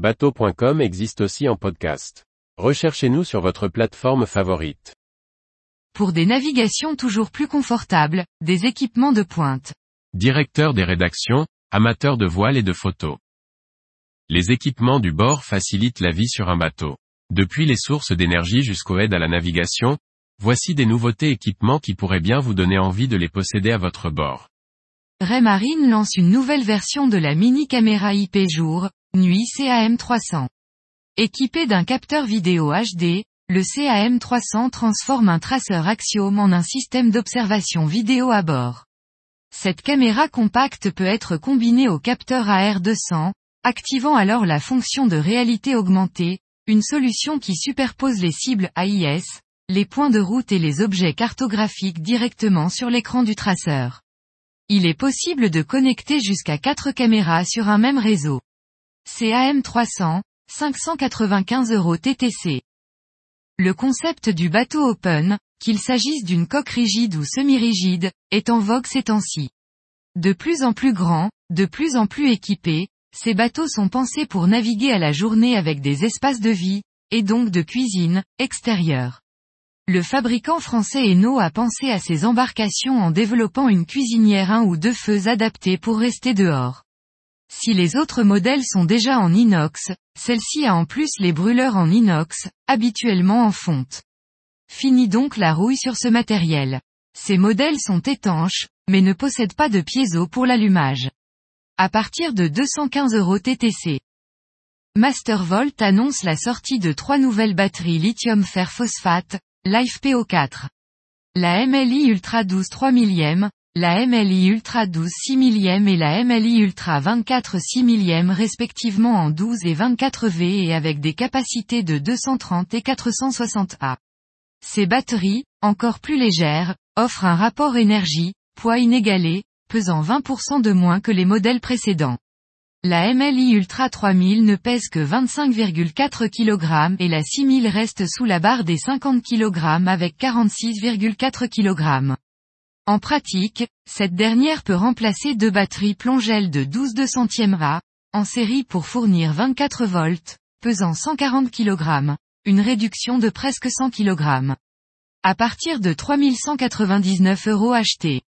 Bateau.com existe aussi en podcast. Recherchez-nous sur votre plateforme favorite. Pour des navigations toujours plus confortables, des équipements de pointe. Directeur des rédactions, amateur de voile et de photos. Les équipements du bord facilitent la vie sur un bateau. Depuis les sources d'énergie jusqu'aux aides à la navigation, voici des nouveautés équipements qui pourraient bien vous donner envie de les posséder à votre bord. Raymarine lance une nouvelle version de la mini caméra IP jour, nuit CAM300. Équipé d'un capteur vidéo HD, le CAM300 transforme un traceur Axiom en un système d'observation vidéo à bord. Cette caméra compacte peut être combinée au capteur AR200, activant alors la fonction de réalité augmentée, une solution qui superpose les cibles AIS, les points de route et les objets cartographiques directement sur l'écran du traceur. Il est possible de connecter jusqu'à 4 caméras sur un même réseau. CAM300, 595 euros TTC. Le concept du bateau open, qu'il s'agisse d'une coque rigide ou semi-rigide, est en vogue ces temps-ci. De plus en plus grand, de plus en plus équipés, ces bateaux sont pensés pour naviguer à la journée avec des espaces de vie, et donc de cuisine, extérieure. Le fabricant français Eno a pensé à ces embarcations en développant une cuisinière un ou deux feux adaptée pour rester dehors. Si les autres modèles sont déjà en inox, celle-ci a en plus les brûleurs en inox, habituellement en fonte. Fini donc la rouille sur ce matériel. Ces modèles sont étanches, mais ne possèdent pas de piezo pour l'allumage. À partir de 215 euros TTC. Mastervolt annonce la sortie de trois nouvelles batteries lithium fer phosphate, LiFePO4. La MLI Ultra 12 3 millième, la MLI Ultra 12 6 millième et la MLI Ultra 24 6 millième respectivement en 12 et 24 V et avec des capacités de 230 et 460 A. Ces batteries, encore plus légères, offrent un rapport énergie, poids inégalé, pesant 20% de moins que les modèles précédents. La MLI Ultra 3000 ne pèse que 25,4 kg et la 6000 reste sous la barre des 50 kg avec 46,4 kg. En pratique, cette dernière peut remplacer deux batteries plongelles de 12 200e A, en série pour fournir 24 volts, pesant 140 kg, une réduction de presque 100 kg. À partir de 3199 euros achetés.